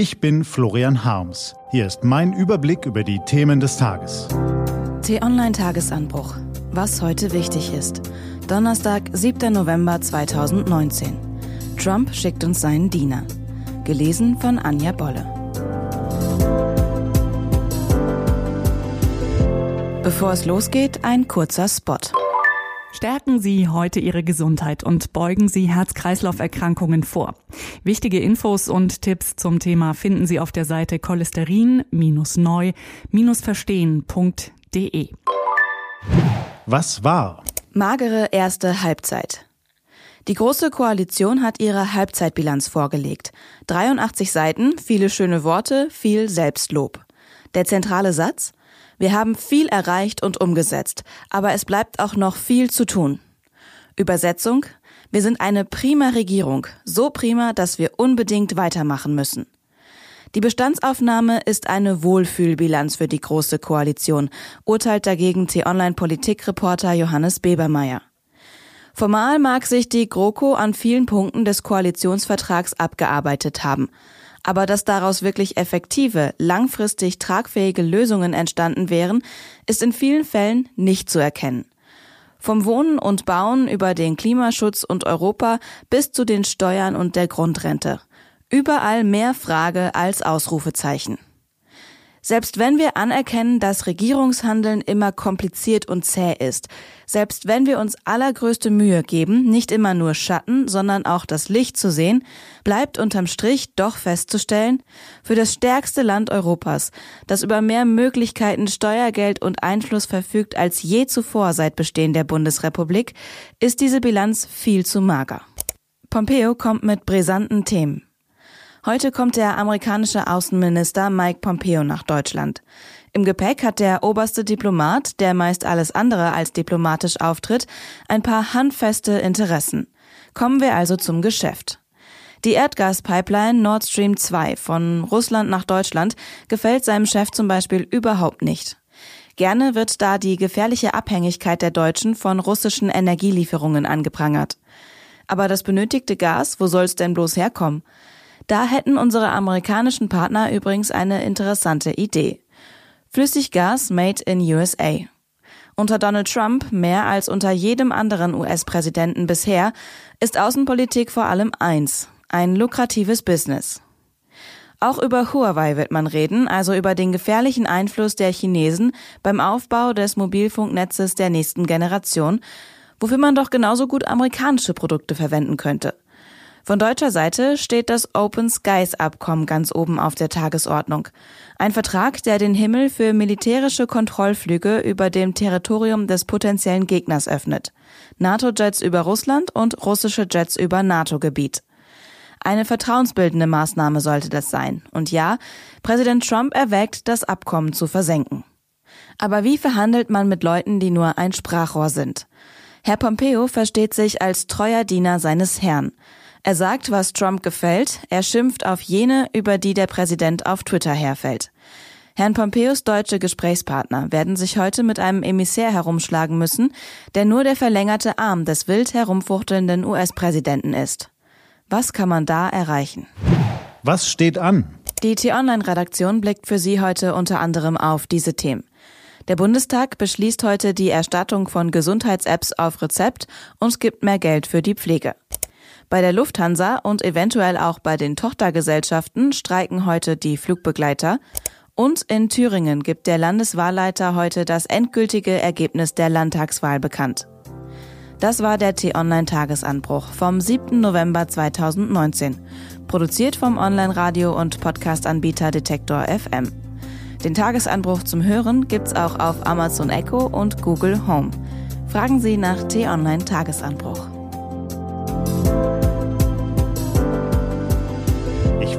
Ich bin Florian Harms. Hier ist mein Überblick über die Themen des Tages. T-Online-Tagesanbruch. Was heute wichtig ist. Donnerstag, 7. November 2019. Trump schickt uns seinen Diener. Gelesen von Anja Bolle. Bevor es losgeht, ein kurzer Spot. Stärken Sie heute Ihre Gesundheit und beugen Sie Herz-Kreislauf-Erkrankungen vor. Wichtige Infos und Tipps zum Thema finden Sie auf der Seite cholesterin-neu-verstehen.de. Was war? Magere erste Halbzeit. Die Große Koalition hat ihre Halbzeitbilanz vorgelegt. 83 Seiten, viele schöne Worte, viel Selbstlob. Der zentrale Satz? Wir haben viel erreicht und umgesetzt, aber es bleibt auch noch viel zu tun. Übersetzung? Wir sind eine prima Regierung, so prima, dass wir unbedingt weitermachen müssen. Die Bestandsaufnahme ist eine Wohlfühlbilanz für die Große Koalition, urteilt dagegen T-Online-Politikreporter Johannes Bebermeier. Formal mag sich die GroKo an vielen Punkten des Koalitionsvertrags abgearbeitet haben. Aber dass daraus wirklich effektive, langfristig tragfähige Lösungen entstanden wären, ist in vielen Fällen nicht zu erkennen. Vom Wohnen und Bauen über den Klimaschutz und Europa bis zu den Steuern und der Grundrente. Überall mehr Frage als Ausrufezeichen. Selbst wenn wir anerkennen, dass Regierungshandeln immer kompliziert und zäh ist, selbst wenn wir uns allergrößte Mühe geben, nicht immer nur Schatten, sondern auch das Licht zu sehen, bleibt unterm Strich doch festzustellen, für das stärkste Land Europas, das über mehr Möglichkeiten, Steuergeld und Einfluss verfügt als je zuvor seit Bestehen der Bundesrepublik, ist diese Bilanz viel zu mager. Pompeo kommt mit brisanten Themen. Heute kommt der amerikanische Außenminister Mike Pompeo nach Deutschland. Im Gepäck hat der oberste Diplomat, der meist alles andere als diplomatisch auftritt, ein paar handfeste Interessen. Kommen wir also zum Geschäft. Die Erdgaspipeline Nord Stream 2 von Russland nach Deutschland gefällt seinem Chef zum Beispiel überhaupt nicht. Gerne wird da die gefährliche Abhängigkeit der Deutschen von russischen Energielieferungen angeprangert. Aber das benötigte Gas, wo soll's denn bloß herkommen? Da hätten unsere amerikanischen Partner übrigens eine interessante Idee. Flüssiggas made in USA. Unter Donald Trump, mehr als unter jedem anderen US-Präsidenten bisher, ist Außenpolitik vor allem eins, ein lukratives Business. Auch über Huawei wird man reden, also über den gefährlichen Einfluss der Chinesen beim Aufbau des Mobilfunknetzes der nächsten Generation, wofür man doch genauso gut amerikanische Produkte verwenden könnte. Von deutscher Seite steht das Open Skies Abkommen ganz oben auf der Tagesordnung. Ein Vertrag, der den Himmel für militärische Kontrollflüge über dem Territorium des potenziellen Gegners öffnet. NATO-Jets über Russland und russische Jets über NATO-Gebiet. Eine vertrauensbildende Maßnahme sollte das sein. Und ja, Präsident Trump erwägt, das Abkommen zu versenken. Aber wie verhandelt man mit Leuten, die nur ein Sprachrohr sind? Herr Pompeo versteht sich als treuer Diener seines Herrn. Er sagt, was Trump gefällt, er schimpft auf jene, über die der Präsident auf Twitter herfällt. Herrn Pompeos deutsche Gesprächspartner werden sich heute mit einem Emissär herumschlagen müssen, der nur der verlängerte Arm des wild herumfuchtelnden US-Präsidenten ist. Was kann man da erreichen? Was steht an? Die T-Online-Redaktion blickt für Sie heute unter anderem auf diese Themen. Der Bundestag beschließt heute die Erstattung von Gesundheits-Apps auf Rezept und gibt mehr Geld für die Pflege. Bei der Lufthansa und eventuell auch bei den Tochtergesellschaften streiken heute die Flugbegleiter. Und in Thüringen gibt der Landeswahlleiter heute das endgültige Ergebnis der Landtagswahl bekannt. Das war der T-Online-Tagesanbruch vom 7. November 2019. Produziert vom Online-Radio- und Podcast-Anbieter Detektor FM. Den Tagesanbruch zum Hören gibt's auch auf Amazon Echo und Google Home. Fragen Sie nach T-Online-Tagesanbruch.